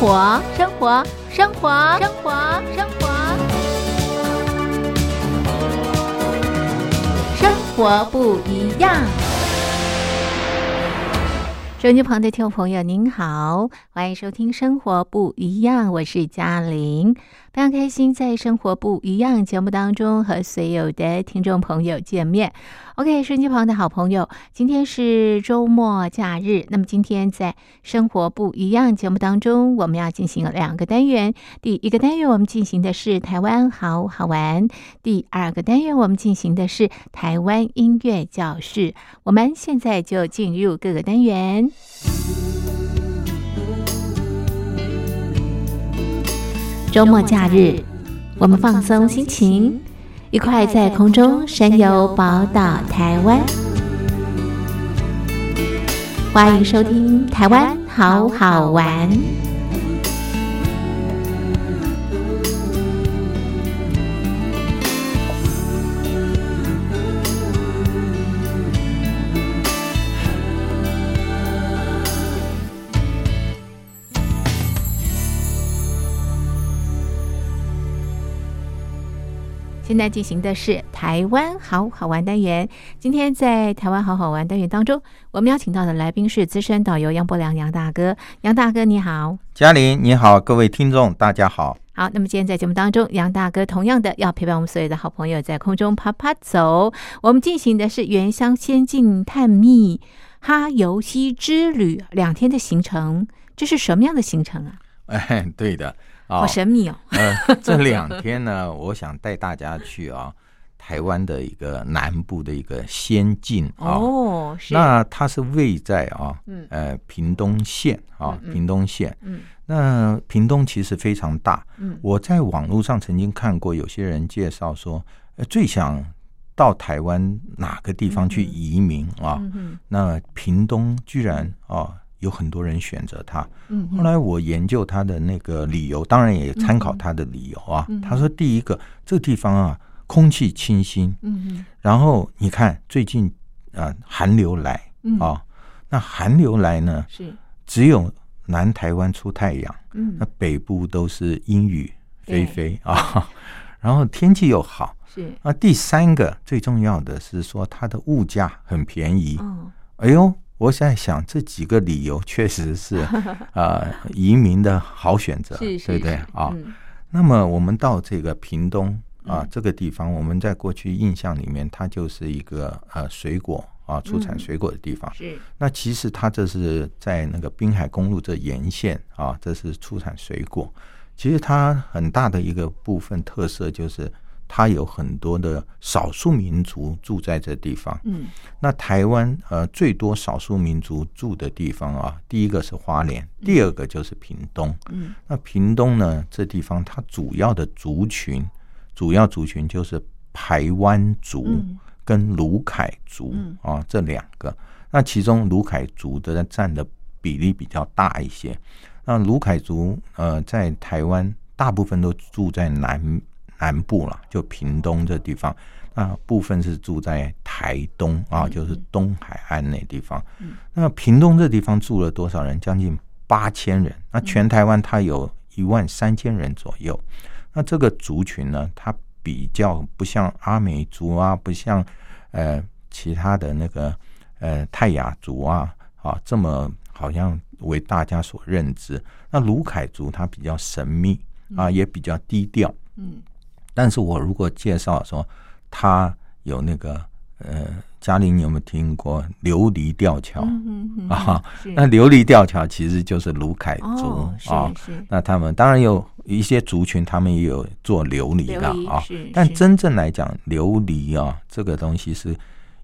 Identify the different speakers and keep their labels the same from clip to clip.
Speaker 1: 活，生活，生活，生活，生活，生活不一样。收音机旁的听众朋友，您好，欢迎收听《生活不一样》，我是嘉玲，非常开心在《生活不一样》节目当中和所有的听众朋友见面。OK，收音机旁的好朋友，今天是周末假日，那么今天在《生活不一样》节目当中，我们要进行两个单元。第一个单元我们进行的是台湾好好玩，第二个单元我们进行的是台湾音乐教室。我们现在就进入各个单元。周末假日，我们放松心情，一块在空中神游宝岛台湾。欢迎收听《台湾好好玩》。现在进行的是台湾好好玩单元。今天在台湾好好玩单元当中，我们邀请到的来宾是资深导游杨伯良杨大哥。杨大哥你好，
Speaker 2: 嘉玲你好，各位听众大家好。
Speaker 1: 好，那么今天在节目当中，杨大哥同样的要陪伴我们所有的好朋友在空中啪啪走。我们进行的是原乡仙境探秘哈游西之旅两天的行程，这是什么样的行程啊？
Speaker 2: 哎，对的。
Speaker 1: 好神秘哦！
Speaker 2: 呃，这两天呢，我想带大家去啊，台湾的一个南部的一个仙境啊。
Speaker 1: 哦，是。
Speaker 2: 那它是位在啊，嗯呃，屏东县啊，屏东县。嗯。那屏东其实非常大。嗯。我在网络上曾经看过，有些人介绍说，呃最想到台湾哪个地方去移民啊？嗯那屏东居然啊。有很多人选择它。嗯，后来我研究他的那个理由，当然也参考他的理由啊。他说，第一个，这个地方啊，空气清新。嗯嗯。然后你看，最近啊，寒流来啊，那寒流来呢，是只有南台湾出太阳，嗯，那北部都是阴雨霏霏啊。然后天气又好，是。啊第三个最重要的是说，它的物价很便宜。嗯。哎呦。我在想这几个理由确实是啊 移民的好选择，对不对啊？那么我们到这个屏东啊这个地方，我们在过去印象里面，它就是一个呃水果啊出产水果的地方。是那其实它这是在那个滨海公路这沿线啊，这是出产水果。其实它很大的一个部分特色就是。它有很多的少数民族住在这地方。嗯，那台湾呃最多少数民族住的地方啊，第一个是花莲，第二个就是屏东。嗯，那屏东呢，这地方它主要的族群，主要族群就是排湾族跟卢凯族啊这两个。那其中卢凯族的占的比例比较大一些。那卢凯族呃在台湾大部分都住在南。南部了，就屏东这地方，那部分是住在台东啊，就是东海岸那地方。那屏东这地方住了多少人？将近八千人。那全台湾它有一万三千人左右。那这个族群呢，它比较不像阿美族啊，不像呃其他的那个呃泰雅族啊啊这么好像为大家所认知。那卢凯族它比较神秘啊，也比较低调。嗯。但是我如果介绍说，他有那个呃，嘉玲你有没有听过琉璃吊桥嗯啊？那琉璃吊桥其实就是卢凯族啊。那他们当然有一些族群，他们也有做琉璃的啊。但真正来讲，琉璃啊，这个东西是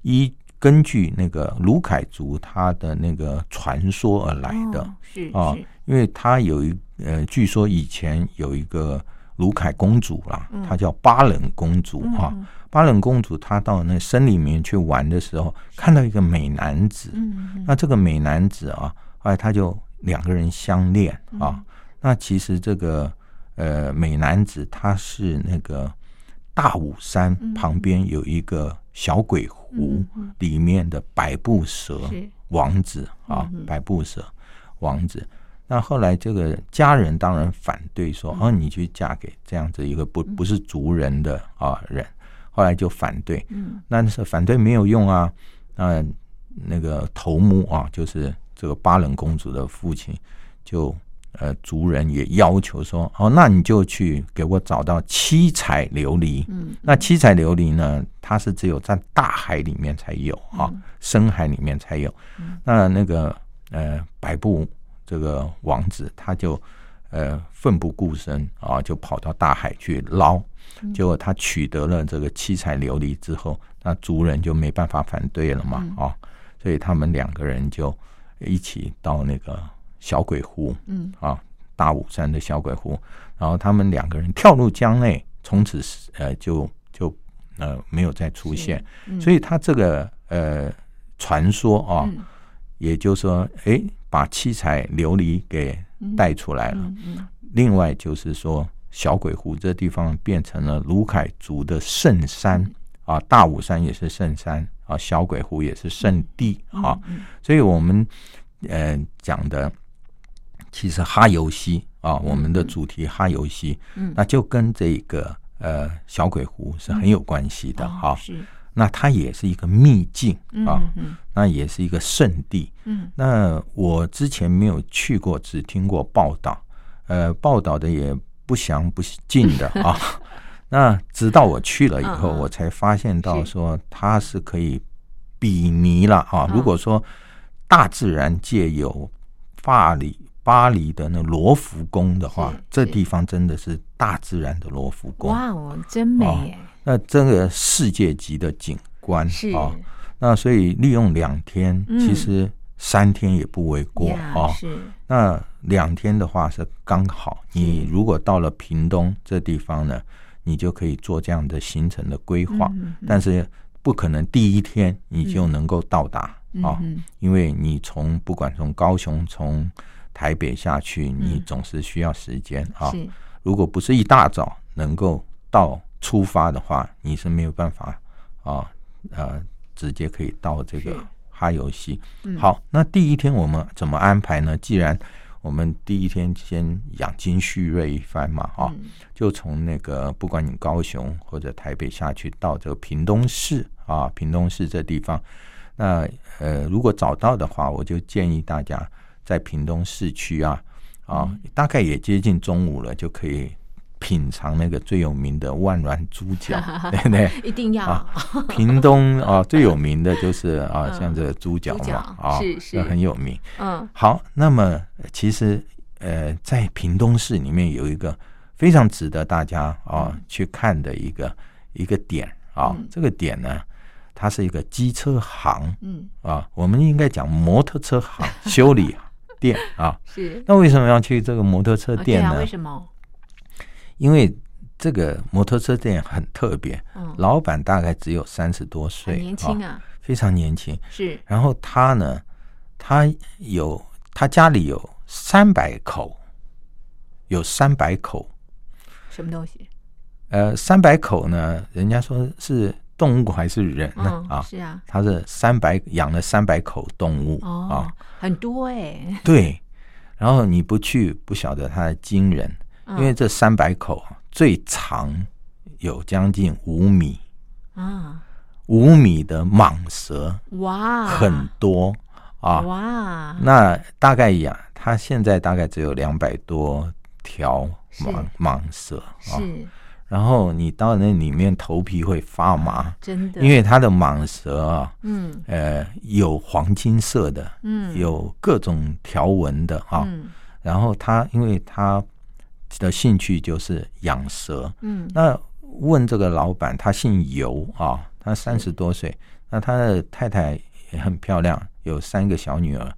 Speaker 2: 依根据那个卢凯族他的那个传说而来的。是啊，因为他有一呃，据说以前有一个。卢凯公主啦，她叫巴冷公主啊。巴冷公主她到那森林里面去玩的时候，看到一个美男子。那这个美男子啊，后来他就两个人相恋啊。那其实这个呃美男子他是那个大武山旁边有一个小鬼湖里面的百步蛇王子啊，百步蛇王子。那后来这个家人当然反对说，哦，你去嫁给这样子一个不不是族人的啊人，后来就反对。嗯，那是反对没有用啊。那那个头目啊，就是这个巴冷公主的父亲，就呃族人也要求说，哦，那你就去给我找到七彩琉璃。嗯，那七彩琉璃呢，它是只有在大海里面才有啊，深海里面才有。那那个呃百步这个王子，他就呃奋不顾身啊，就跑到大海去捞。结果他取得了这个七彩琉璃之后，那族人就没办法反对了嘛啊，所以他们两个人就一起到那个小鬼湖，嗯。啊，大武山的小鬼湖，然后他们两个人跳入江内，从此呃就就呃没有再出现。所以他这个呃传说啊，也就是说，哎，把七彩琉璃给带出来了。另外就是说。小鬼湖这地方变成了卢凯族的圣山啊，大武山也是圣山啊，小鬼湖也是圣地啊，所以我们呃讲的其实哈游西啊，我们的主题哈游西，那就跟这个呃小鬼湖是很有关系的哈。是，那它也是一个秘境啊，那也是一个圣地。嗯，那我之前没有去过，只听过报道，呃，报道的也。不详不尽的啊，那直到我去了以后，我才发现到说它是可以比拟了啊。如果说大自然界有巴黎巴黎的那罗浮宫的话，这地方真的是大自然的罗浮宫。
Speaker 3: 哇哦，真美！
Speaker 2: 那这个世界级的景观啊，那所以利用两天，其实。三天也不为过啊！是那两天的话是刚好。你如果到了屏东这地方呢，你就可以做这样的行程的规划。但是不可能第一天你就能够到达啊，因为你从不管从高雄从台北下去，你总是需要时间啊。如果不是一大早能够到出发的话，你是没有办法啊呃直接可以到这个。哈游戏，好，那第一天我们怎么安排呢？既然我们第一天先养精蓄锐一番嘛，啊，就从那个不管你高雄或者台北下去到这个屏东市啊，屏东市这地方，那呃，如果找到的话，我就建议大家在屏东市区啊，啊，大概也接近中午了，就可以。品尝那个最有名的万峦猪脚，对不对？
Speaker 3: 一定要啊。
Speaker 2: 屏东啊，最有名的就是 啊，像这个猪脚嘛，啊，
Speaker 3: 是是
Speaker 2: 很有名。嗯，好，那么其实呃，在屏东市里面有一个非常值得大家啊去看的一个一个点啊，这个点呢，它是一个机车行，嗯啊，我们应该讲摩托车行修理店 啊。
Speaker 3: 是。
Speaker 2: 那为什么要去这个摩托车店呢？
Speaker 3: 为什么？
Speaker 2: 因为这个摩托车店很特别，老板大概只有三十多岁，
Speaker 3: 年轻啊，
Speaker 2: 非常年轻。
Speaker 3: 是，
Speaker 2: 然后他呢，他有他家里有三百口，有三百口，
Speaker 3: 什么东西？
Speaker 2: 呃，三百口呢，人家说是动物还是人呢？啊，
Speaker 3: 是啊，
Speaker 2: 他是三百养了三百口动物啊，
Speaker 3: 很多哎。
Speaker 2: 对，然后你不去不晓得他的惊人。因为这三百口最长有将近五米。啊，五米的蟒蛇哇，很多啊。哇，那大概养它现在大概只有两百多条蟒蟒蛇啊，是，然后你到那里面头皮会发麻，
Speaker 3: 真的，
Speaker 2: 因为它的蟒蛇啊，嗯，呃，有黄金色的，嗯，有各种条纹的啊，然后它因为它。的兴趣就是养蛇。嗯，那问这个老板，他姓尤啊，他三十多岁，那他的太太也很漂亮，有三个小女儿。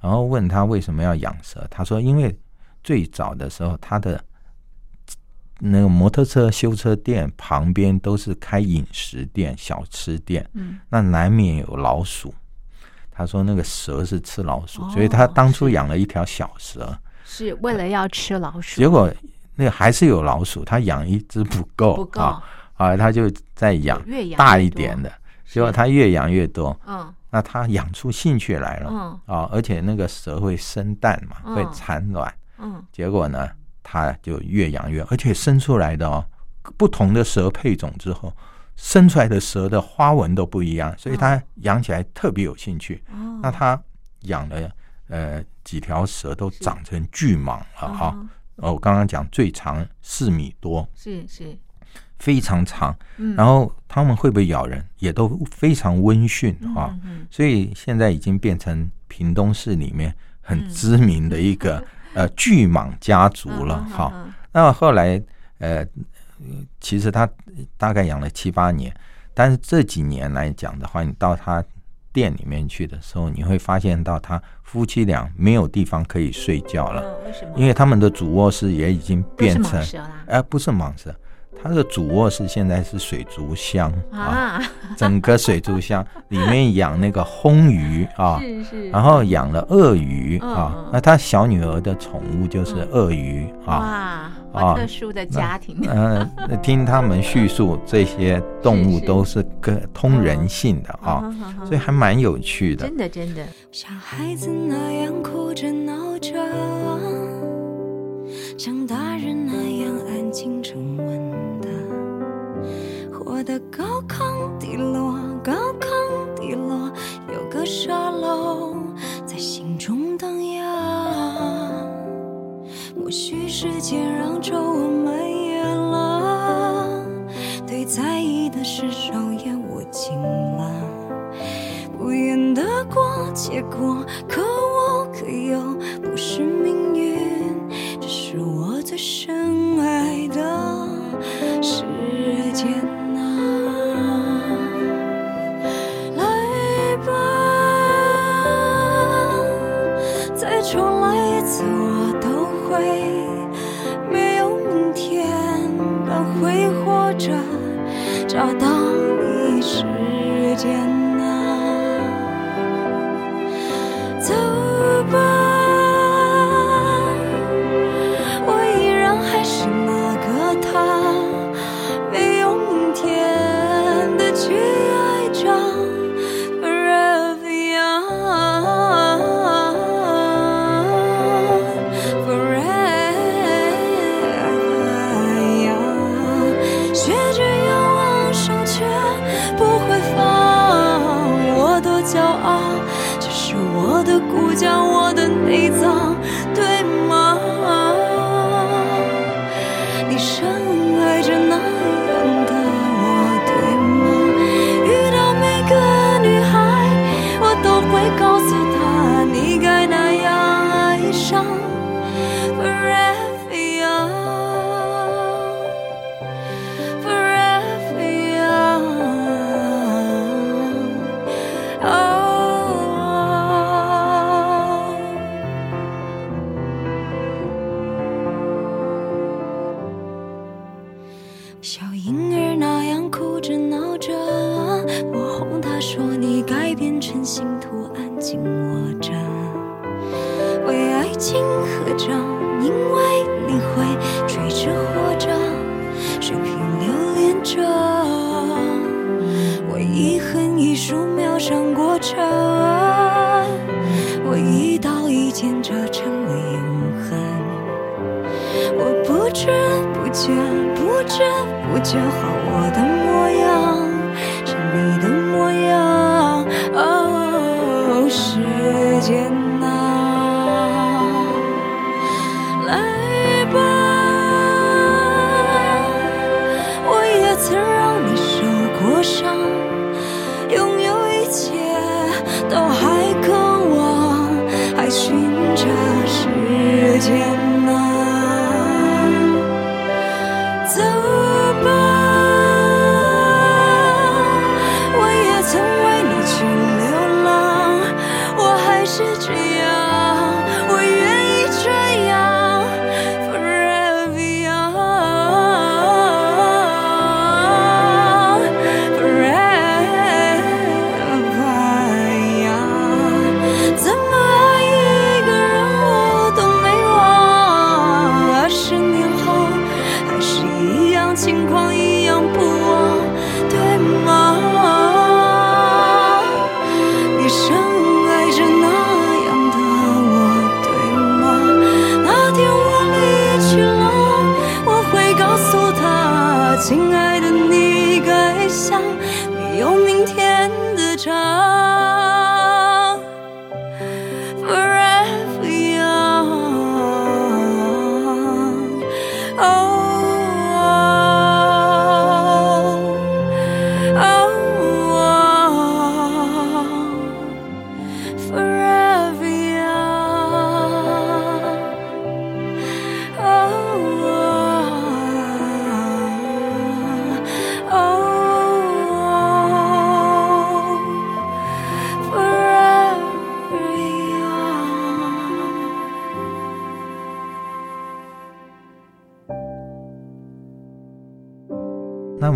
Speaker 2: 然后问他为什么要养蛇，他说因为最早的时候，他的那个摩托车修车店旁边都是开饮食店、小吃店，嗯，那难免有老鼠。他说那个蛇是吃老鼠，所以他当初养了一条小蛇。
Speaker 3: 是为了要吃老鼠，
Speaker 2: 结果那个还是有老鼠，他养一只不够，
Speaker 3: 不够。
Speaker 2: 啊，他就在养大一点的，结果他越养越多，嗯，那他养出兴趣来了，嗯，啊，而且那个蛇会生蛋嘛，会产卵，嗯，结果呢，他就越养越，而且生出来的哦，不同的蛇配种之后，生出来的蛇的花纹都不一样，所以他养起来特别有兴趣。那他养了呃几条蛇都长成巨蟒了哈，哦，我刚刚讲最长四米多，
Speaker 3: 是是。
Speaker 2: 非常长，然后他们会不会咬人，也都非常温驯哈，所以现在已经变成屏东市里面很知名的一个 呃巨蟒家族了哈。那后来呃，其实他大概养了七八年，但是这几年来讲的话，你到他店里面去的时候，你会发现到他夫妻俩没有地方可以睡觉了，为什么？因为他们的主卧室也已经变成，哎，不是蟒蛇。它的主卧室现在是水族箱啊，整个水族箱里面养那个红鱼啊，是是，然后养了鳄鱼啊，那他小女儿的宠物就是鳄鱼
Speaker 3: 啊，哇，特殊的家庭。
Speaker 2: 嗯，听他们叙述，这些动物都是跟通人性的啊，所以还蛮有趣的。
Speaker 3: 真的真的，像孩子那样哭着闹着，像大人那样安静沉稳。我的高亢低落，高亢低落，有个沙漏在心中荡漾。或许时间让皱纹蔓延了，对在意的事手也握紧了。不愿得过且过，可我可又不是命运，这是我最深爱的时间。重来一次我都会没有明天般挥霍着找到你时间。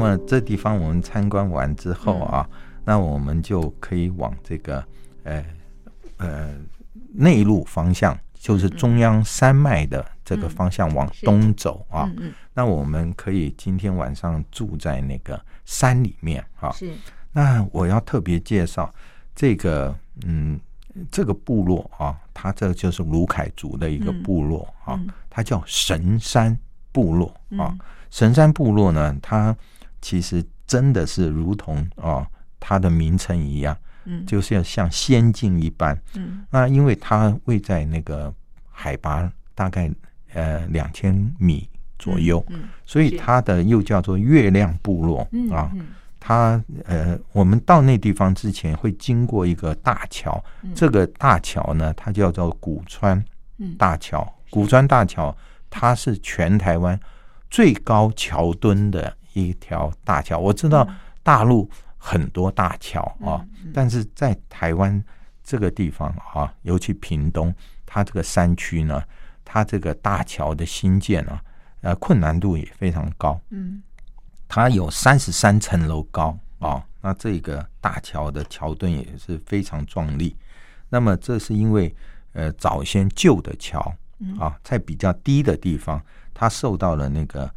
Speaker 2: 么这地方我们参观完之后啊，那我们就可以往这个呃呃内陆方向，就是中央山脉的这个方向往东走啊。那我们可以今天晚上住在那个山里面啊。
Speaker 3: 是。
Speaker 2: 那我要特别介绍这个嗯这个部落啊，它这就是卢凯族的一个部落啊，它叫神山部落啊。神山部落呢，它其实真的是如同啊它的名称一样，嗯，就是要像仙境一般，嗯，那因为它位在那个海拔大概呃两千米左右，嗯，所以它的又叫做月亮部落啊，它呃我们到那地方之前会经过一个大桥，这个大桥呢，它叫做古川大桥，古川大桥它是全台湾。最高桥墩的一条大桥，我知道大陆很多大桥啊，但是在台湾这个地方啊，尤其屏东，它这个山区呢，它这个大桥的新建啊，呃，困难度也非常高。嗯，它有三十三层楼高啊，那这个大桥的桥墩也是非常壮丽。那么这是因为呃，早先旧的桥啊，在比较低的地方。它受到了那个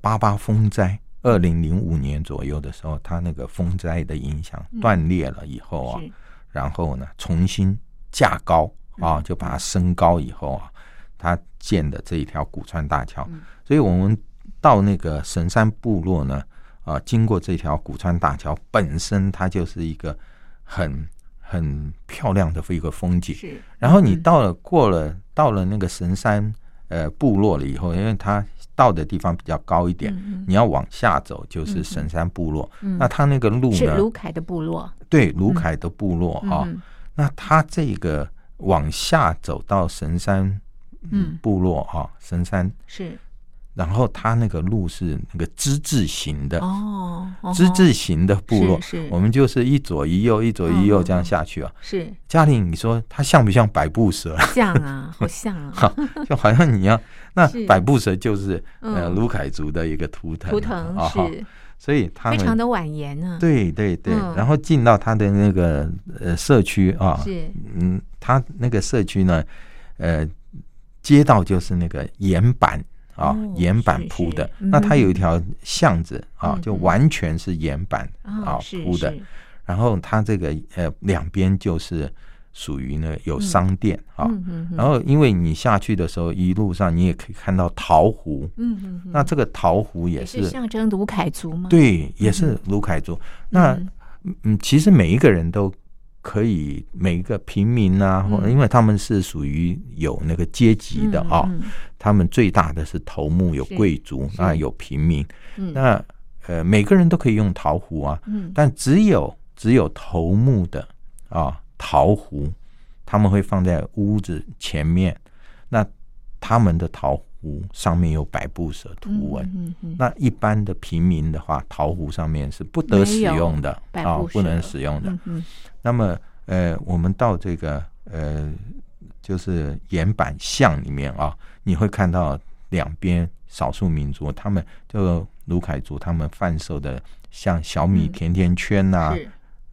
Speaker 2: 八八风灾，二零零五年左右的时候，它那个风灾的影响断裂了以后啊，然后呢重新架高啊，就把它升高以后啊，它建的这一条古川大桥。所以我们到那个神山部落呢，啊，经过这条古川大桥本身，它就是一个很很漂亮的一个风景。然后你到了过了到了那个神山。呃，部落了以后，因为它到的地方比较高一点，你要往下走就是神山部落。那他那个路呢？
Speaker 3: 是卢凯的部落。
Speaker 2: 对，卢凯的部落啊。那他这个往下走到神山部落哈，神山
Speaker 3: 是。
Speaker 2: 然后它那个路是那个之字形的哦，之字形的部落，我们就是一左一右，一左一右这样下去啊。
Speaker 3: 是。
Speaker 2: 嘉玲，你说它像不像百步蛇？
Speaker 3: 像啊，好像啊，
Speaker 2: 就好像你要那百步蛇就是呃卢凯族的一个图腾，
Speaker 3: 图腾是，
Speaker 2: 所以它
Speaker 3: 非常的婉言啊。
Speaker 2: 对对对，然后进到他的那个呃社区啊，
Speaker 3: 是。
Speaker 2: 嗯，他那个社区呢，呃，街道就是那个岩板。啊，岩板铺的，那它有一条巷子啊，就完全是岩板啊铺的。然后它这个呃两边就是属于呢有商店啊。然后因为你下去的时候，一路上你也可以看到桃湖。嗯嗯。那这个桃湖也是
Speaker 3: 象征卢凯族吗？
Speaker 2: 对，也是卢凯族。那嗯，其实每一个人都。可以每一个平民啊，或因为他们是属于有那个阶级的啊，他们最大的是头目，有贵族，那有平民，那呃每个人都可以用桃壶啊，但只有只有头目的啊桃壶，他们会放在屋子前面，那他们的桃。壶上面有百步蛇图文，那一般的平民的话，桃壶上面是不得使用的啊，不能使用的。那么，呃，我们到这个呃，就是岩板巷里面啊，你会看到两边少数民族，他们就卢凯族，他们贩售的像小米甜甜圈呐，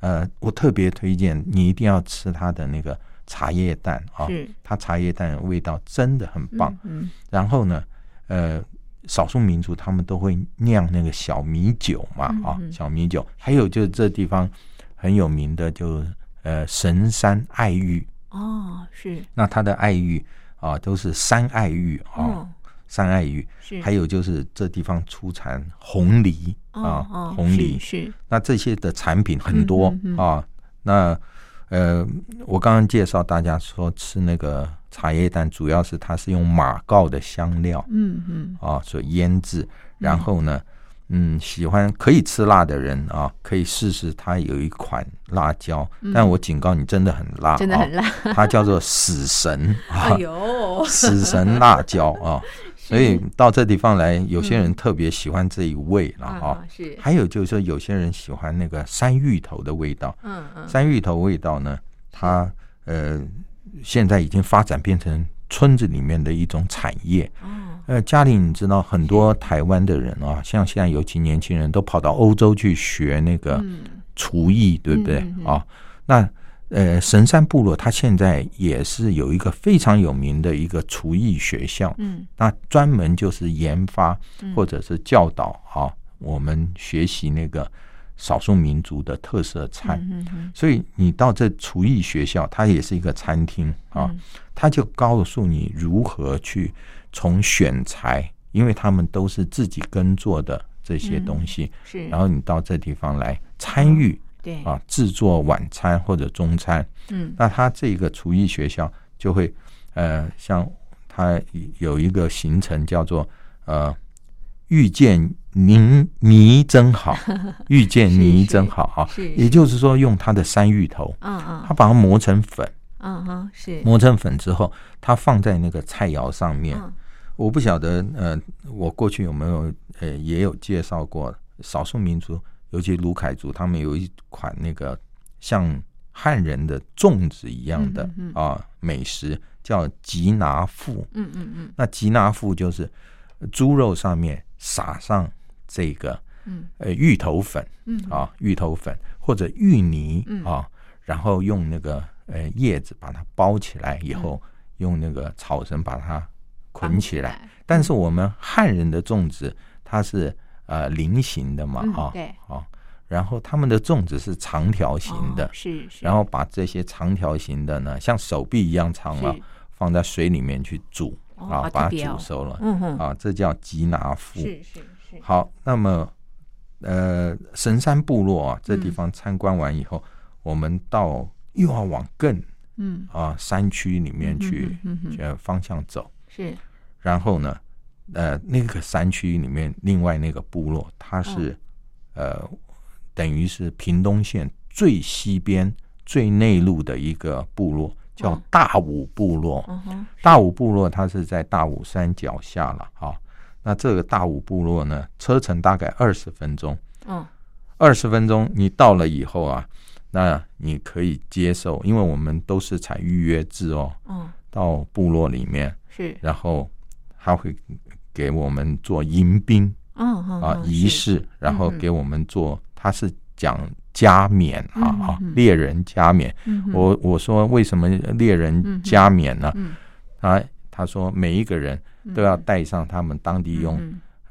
Speaker 2: 呃，我特别推荐你一定要吃它的那个。茶叶蛋啊，它茶叶蛋味道真的很棒。嗯，然后呢，呃，少数民族他们都会酿那个小米酒嘛，啊，小米酒。还有就是这地方很有名的，就呃神山爱玉。
Speaker 3: 哦，是。
Speaker 2: 那它的爱玉啊，都是山爱玉啊，山爱玉。是。还有就是这地方出产红梨啊，红梨
Speaker 3: 是。
Speaker 2: 那这些的产品很多啊，那。呃，我刚刚介绍大家说吃那个茶叶蛋，主要是它是用马告的香料，嗯嗯，啊所腌制。然后呢，嗯，喜欢可以吃辣的人啊，可以试试它有一款辣椒，但我警告你，真的很辣，
Speaker 3: 真的很辣，
Speaker 2: 它叫做死神，哎呦，死神辣椒啊。所以到这地方来，有些人特别喜欢这一味了哈。是，还有就是说，有些人喜欢那个山芋头的味道。嗯嗯。山芋头味道呢，它呃现在已经发展变成村子里面的一种产业。哦。呃，家里，你知道很多台湾的人啊，像现在尤其年轻人都跑到欧洲去学那个厨艺，对不对啊？那呃，神山部落它现在也是有一个非常有名的一个厨艺学校，嗯，那专门就是研发或者是教导啊，我们学习那个少数民族的特色菜。嗯所以你到这厨艺学校，它也是一个餐厅啊，他就告诉你如何去。从选材，因为他们都是自己耕作的这些东西，
Speaker 1: 是。
Speaker 2: 然后你到这地方来参与，
Speaker 1: 对。
Speaker 2: 啊，制作晚餐或者中餐，嗯，那他这个厨艺学校就会，呃，像他有一个行程叫做呃，遇见您泥真好，遇见泥真好啊，也就是说用他的山芋头，嗯嗯，他把它磨成粉，
Speaker 1: 嗯哼，是。
Speaker 2: 磨成粉之后，他放在那个菜肴上面。我不晓得，呃，我过去有没有，呃，也有介绍过少数民族，尤其卢凯族，他们有一款那个像汉人的粽子一样的啊美食，叫吉拿富。嗯嗯嗯。那吉拿富就是猪肉上面撒上这个，嗯，呃，芋头粉，嗯啊，芋头粉或者芋泥啊，然后用那个呃叶子把它包起来以后，用那个草绳把它。捆起来，但是我们汉人的粽子它是呃菱形的嘛，啊，
Speaker 1: 对，
Speaker 2: 啊，然后他们的粽子是长条形的，
Speaker 1: 是是，
Speaker 2: 然后把这些长条形的呢，像手臂一样长了，放在水里面去煮，啊，把它煮熟了，嗯哼，啊，这叫吉拿夫，
Speaker 1: 是是是。
Speaker 2: 好，那么呃神山部落啊，这地方参观完以后，我们到又要往更嗯。啊山区里面去，呃方向走。
Speaker 1: 是，
Speaker 2: 然后呢，呃，那个山区里面，另外那个部落，它是呃，等于是屏东县最西边、最内陆的一个部落，叫大武部落。大武部落它是在大武山脚下了啊。那这个大武部落呢，车程大概二十分钟。嗯，二十分钟你到了以后啊，那你可以接受，因为我们都是采预约制哦。嗯，到部落里面。
Speaker 1: 是，
Speaker 2: 然后他会给我们做迎宾，啊仪式，然后给我们做，他是讲加冕啊啊，猎人加冕。我我说为什么猎人加冕呢？他他说每一个人都要带上他们当地用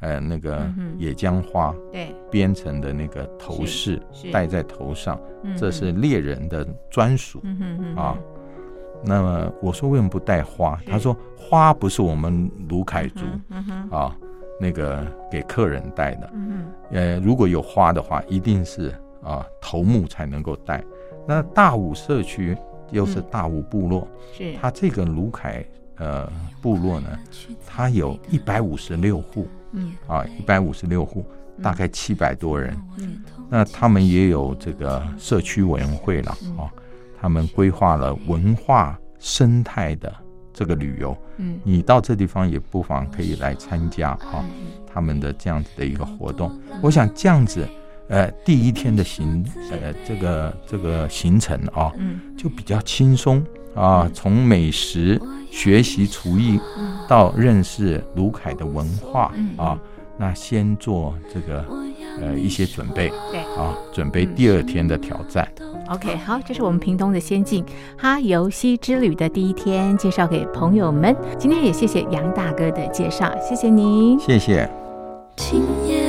Speaker 2: 呃那个野姜花
Speaker 1: 对。
Speaker 2: 编成的那个头饰，戴在头上，这是猎人的专属啊。那么我说为什么不带花？他说花不是我们卢凯族啊，那个给客人带的。呃，如果有花的话，一定是啊头目才能够带。那大武社区又是大武部落，
Speaker 1: 是
Speaker 2: 它这个卢凯呃部落呢，他有一百五十六户，嗯啊一百五十六户，大概七百多人。嗯，那他们也有这个社区委员会了啊。他们规划了文化生态的这个旅游，嗯，你到这地方也不妨可以来参加哈，他们的这样子的一个活动。我想这样子，呃，第一天的行，呃，这个这个行程啊，嗯，就比较轻松啊，从美食学习厨艺，到认识卢凯的文化啊，那先做这个呃一些准备，
Speaker 1: 对，
Speaker 2: 啊，准备第二天的挑战。
Speaker 1: OK，好，这是我们屏东的仙境哈游西之旅的第一天，介绍给朋友们。今天也谢谢杨大哥的介绍，谢谢您，
Speaker 2: 谢谢。
Speaker 3: 今夜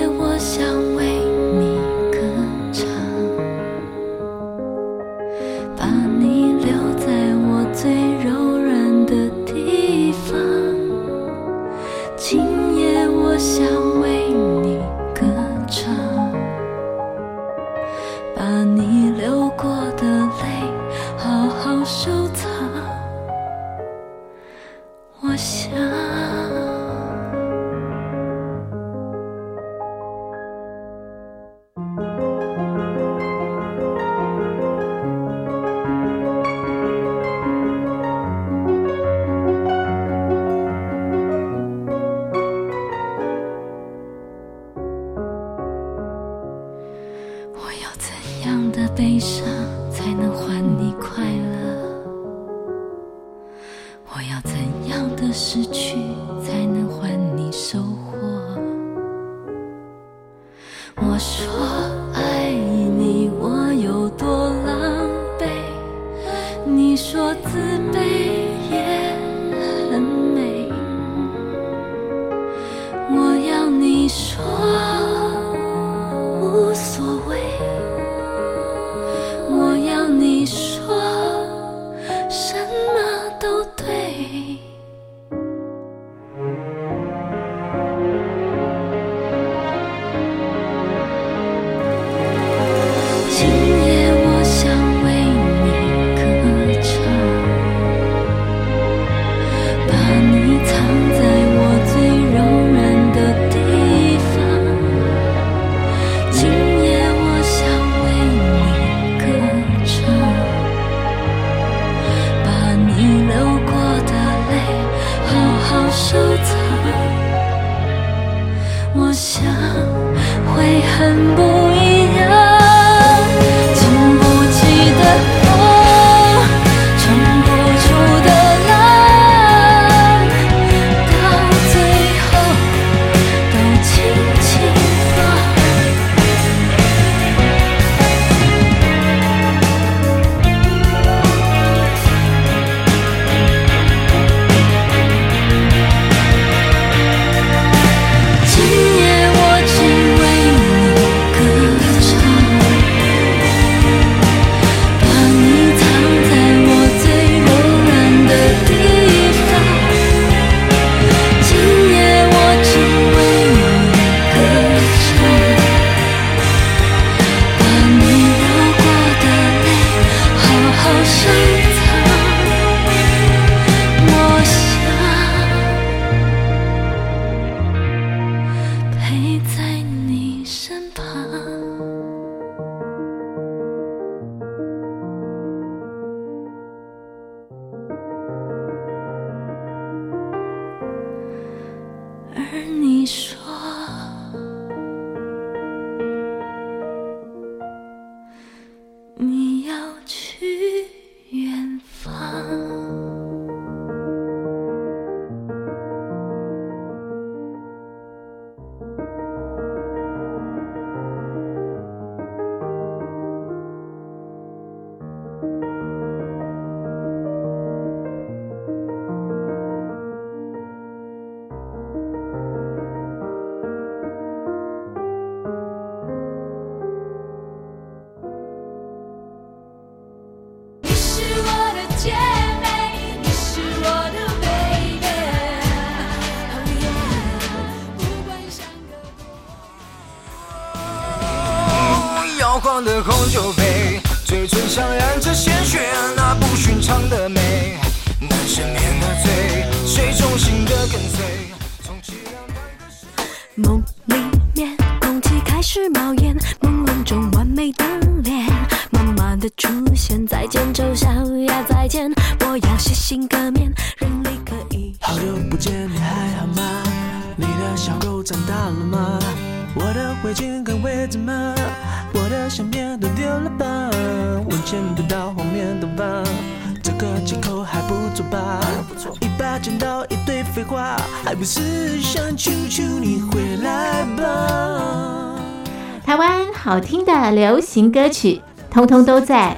Speaker 4: 行歌曲，通通都在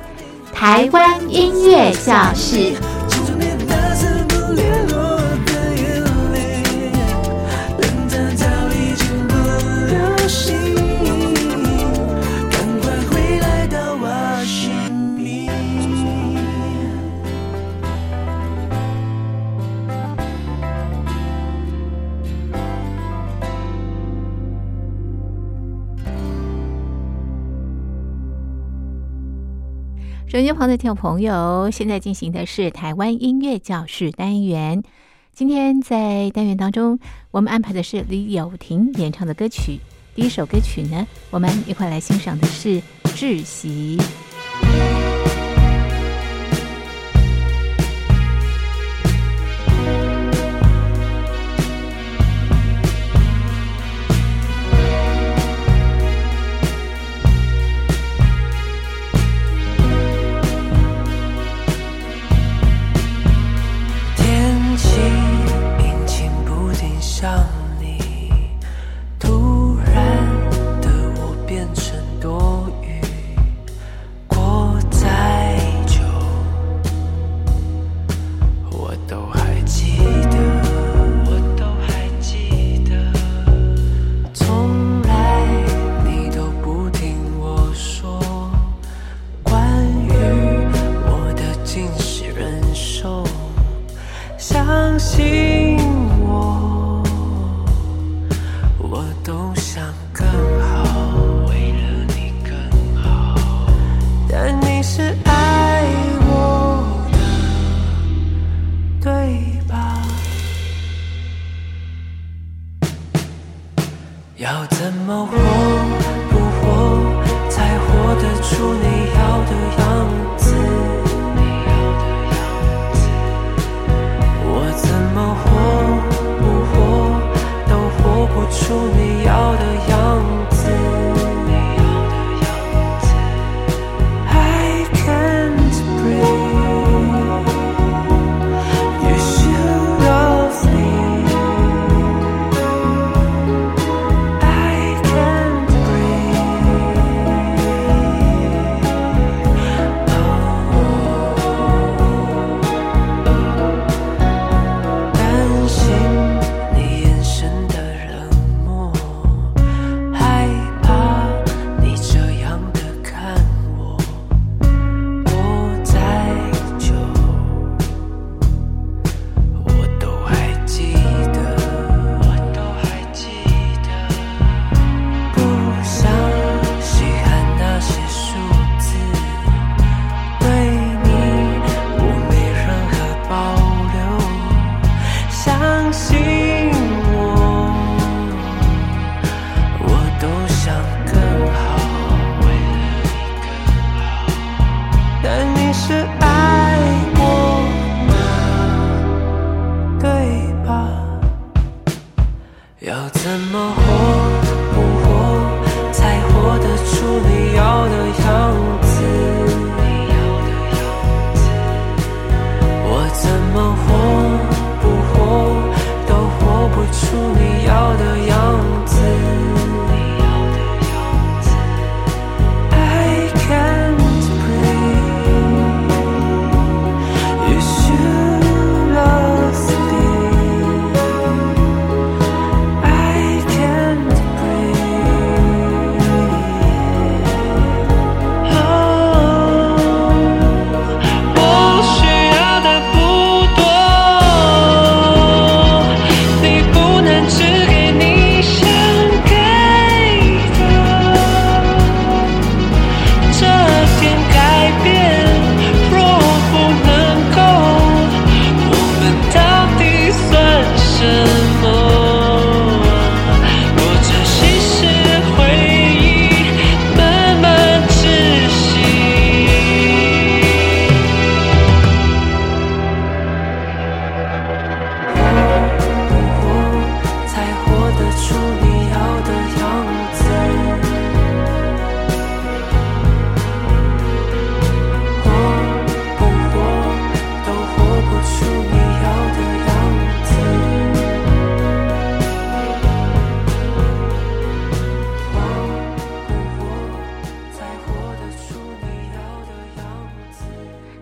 Speaker 4: 台湾音乐教室。收音旁的听众朋友，现在进行的是台湾音乐教室单元。今天在单元当中，我们安排的是李友廷演唱的歌曲。第一首歌曲呢，我们一块来欣赏的是《窒息》。我怎么活不活，才活得出你要的样子？我怎么活不活，都活不出你。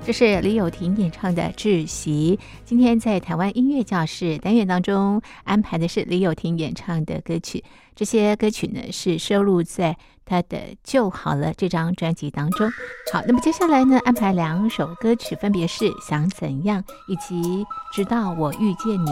Speaker 3: 这是李友廷演唱的《窒息》。今天在台湾音乐教室单元当中安排的是李友廷演唱的歌曲，这些歌曲呢是收录在他的《就好了》这张专辑当中。好，那么接下来呢安排两首歌曲，分别是《想怎样》以及《直到我遇见你》。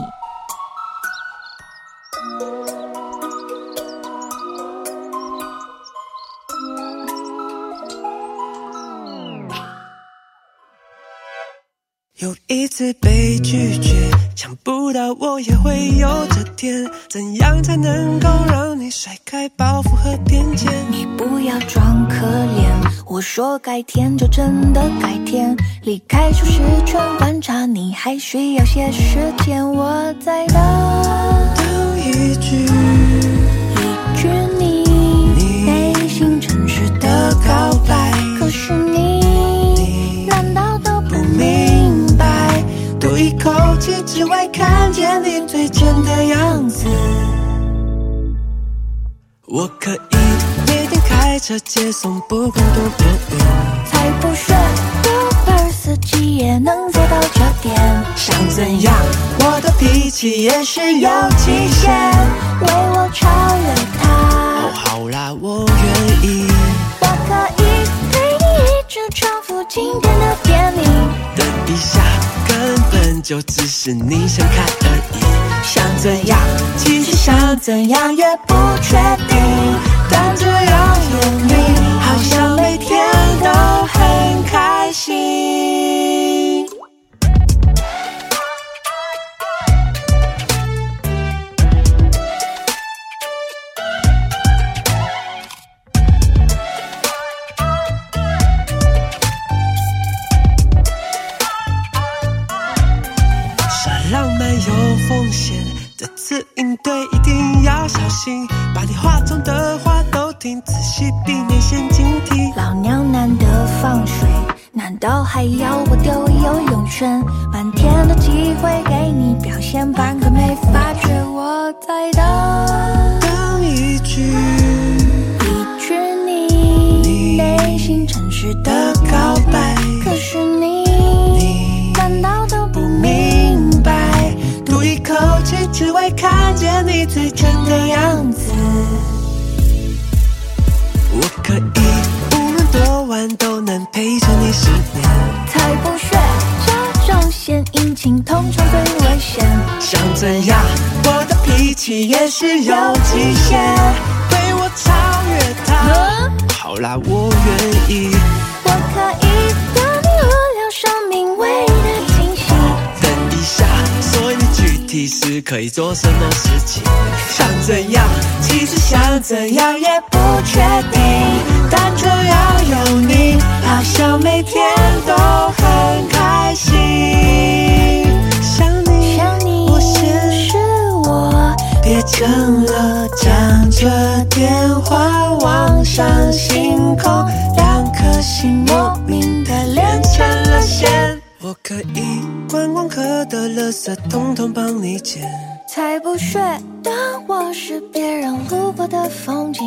Speaker 4: 有一次被拒绝，想不到我也会有这天。怎样才能够让你甩开包袱和偏见？
Speaker 5: 你不要装可怜，我说改天就真的改天。离开舒适圈，观察你还需要些时间。我在等
Speaker 4: 等一句气，只为看见你最真的样子。我可以每天开车接送，不管多多远。
Speaker 5: 才不是，Uber 司机也能做到这点。
Speaker 4: 想怎样，我的脾气也是有极限。
Speaker 5: 为我超越他
Speaker 4: 哦，
Speaker 5: 他，
Speaker 4: 好啦，我愿意。
Speaker 5: 我可以陪你一直重复经典的
Speaker 4: 就只是你想看而已。想怎样，其实想怎样也不确定。但只要有你，好像每天都很开心。心，把你话中的话都听仔细，避免陷阱题。
Speaker 5: 老娘难得放水，难道还要我丢游泳圈？满天的机会给你表现，半个没发觉我在等。
Speaker 4: 等一句
Speaker 5: 一句你内心诚实的
Speaker 4: 见你最真的样子。我可以无论多晚都能陪着你失眠。
Speaker 5: 才不屑这种献殷勤，通常最危险。
Speaker 4: 想怎样，我的脾气也是有极限。被我超越它，好啦，我愿意。
Speaker 5: 我可以当你无聊生命唯
Speaker 4: 以你具体是可以做什么事情？想怎样，其实想怎样也不确定。但只要有你，好像每天都很开心。想你，
Speaker 5: 想你
Speaker 4: 我先
Speaker 5: 是我
Speaker 4: 别成了讲着电话望上星空，两颗心莫名的连成了线。可以观光客的垃圾统统帮你捡，
Speaker 5: 才不屑。当我是别人路过的风景，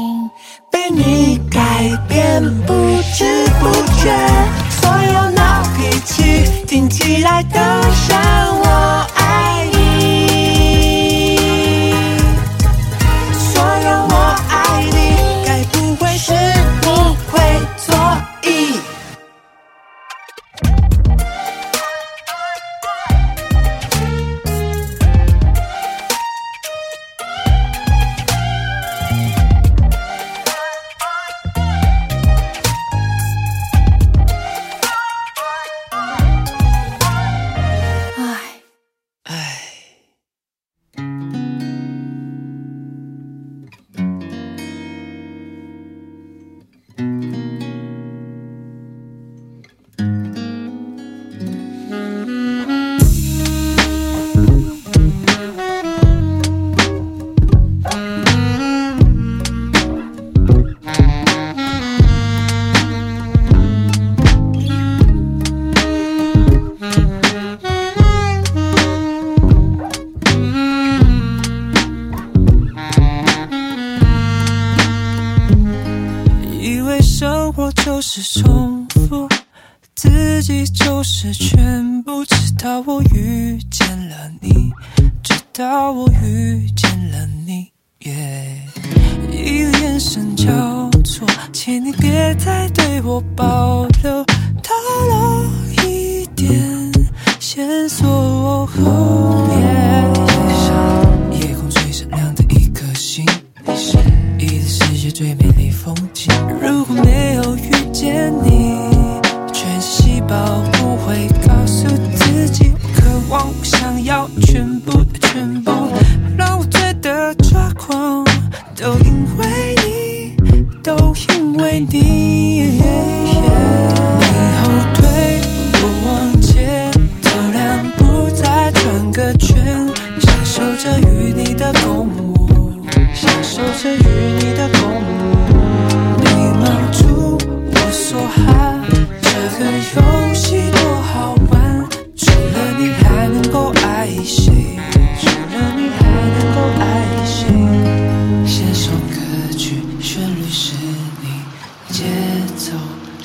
Speaker 4: 被你改变，不知不觉，所有闹脾气听起来都像我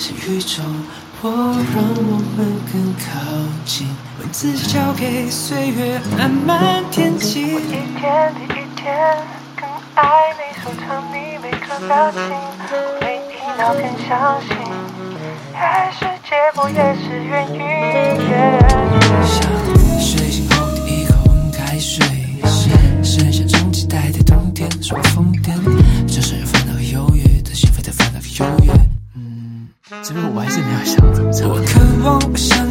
Speaker 4: 是宇宙，我让我们更靠近，文字交给岁月慢慢填进。
Speaker 6: 一天比一天更爱你，收藏你每个表情，每一秒更相信，爱是结果也是原因。
Speaker 4: 像睡醒后第一口开水，剩下种期待的冬天，是我疯癫，我还是没有想怎么唱。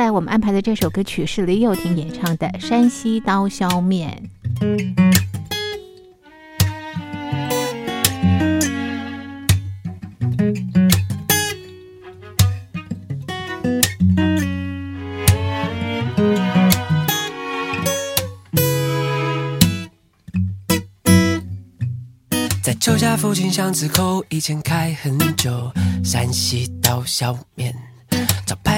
Speaker 4: 在我
Speaker 3: 们安排的这首歌曲是李友婷演唱的山西刀削面。
Speaker 4: 在秋家附近巷子口以前开很久山西刀削面。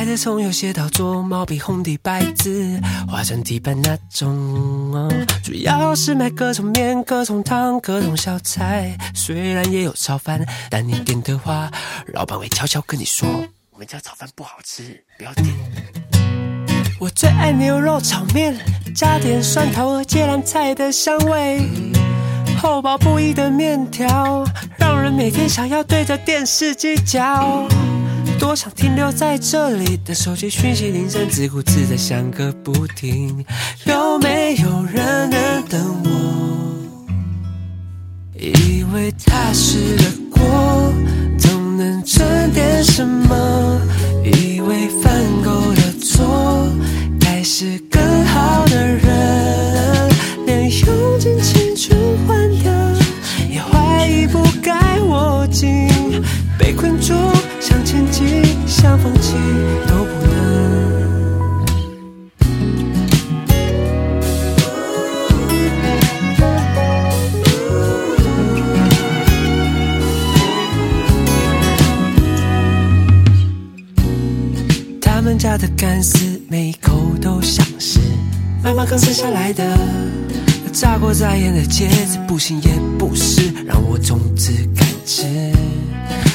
Speaker 4: 招牌的葱有写到做毛笔红底白字，画成地板那种。主要是卖各种面、各种汤、各种小菜，虽然也有炒饭，但你点的话，老板会悄悄跟你说，我们家炒饭不好吃，不要点。我最爱牛肉炒面，加点蒜头和芥蓝菜的香味，厚薄不一的面条，让人每天想要对着电视机嚼。多想停留在这里，但手机讯息铃声自顾自的响个不停。有没有人能等我？以为踏实的刚生下来的。炸过再盐的茄子，不行也不是，让我种子敢吃。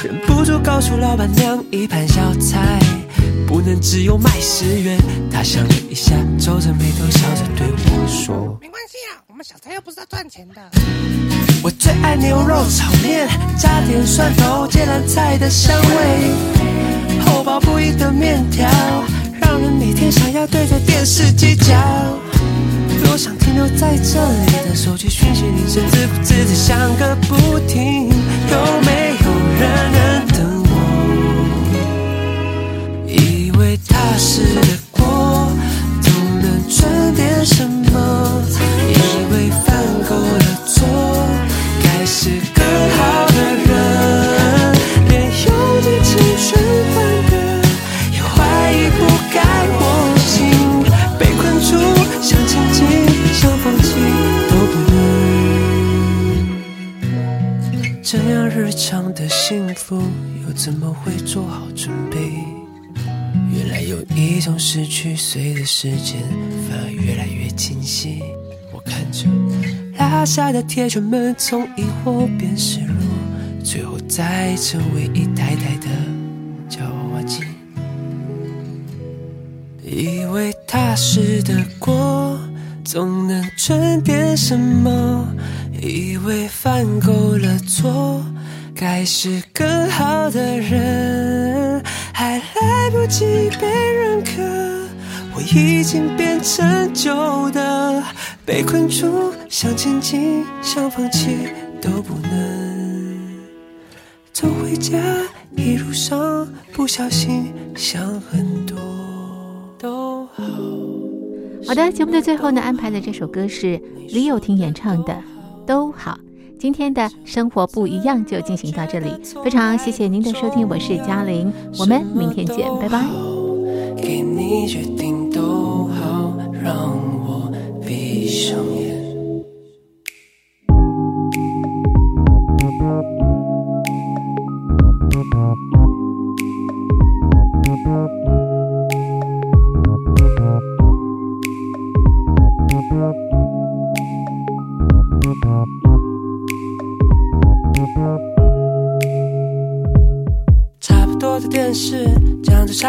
Speaker 4: 忍不住告诉老板娘，一盘小菜不能只有卖十元。她想了一下，皱着眉头笑着对我说：“
Speaker 7: 没关系啊，我们小菜又不是要赚钱的。”
Speaker 4: 我最爱牛肉炒面，加点蒜头、芥蓝菜的香味，厚薄不一的面条，让人每天想要对着电视机叫。多想停留在这里，但手机讯息铃声自顾自的响个不停。有没有人能等我？以为踏实的过，总能赚点什么。福，又怎么会做好准备？原来有一种失去，随着时间反而越来越清晰。我看着拉下的铁圈们，从疑惑变失落，最后再成为一台台的叫娃娃机。以为踏实的过，总能赚点什么。以为犯够了错，该是更好的人，还来不及被认可，我已经变成旧的。被困住，想前进，想放弃都不能。走回家，一路上不小心想很多，都好。
Speaker 3: 好的，节目的最后呢，安排的这首歌是李友廷演唱的《都好》。今天的生活不一样就进行到这里，非常谢谢您的收听，我是嘉玲，我们明天见，拜拜。
Speaker 4: 给你决定都好，让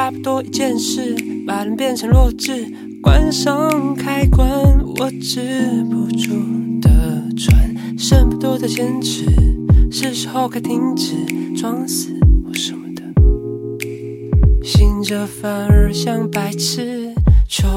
Speaker 4: 差不多一件事，把人变成弱智，关上开关，我止不住的转，剩不多的坚持，是时候该停止，装死或什么的，醒着反而像白痴，求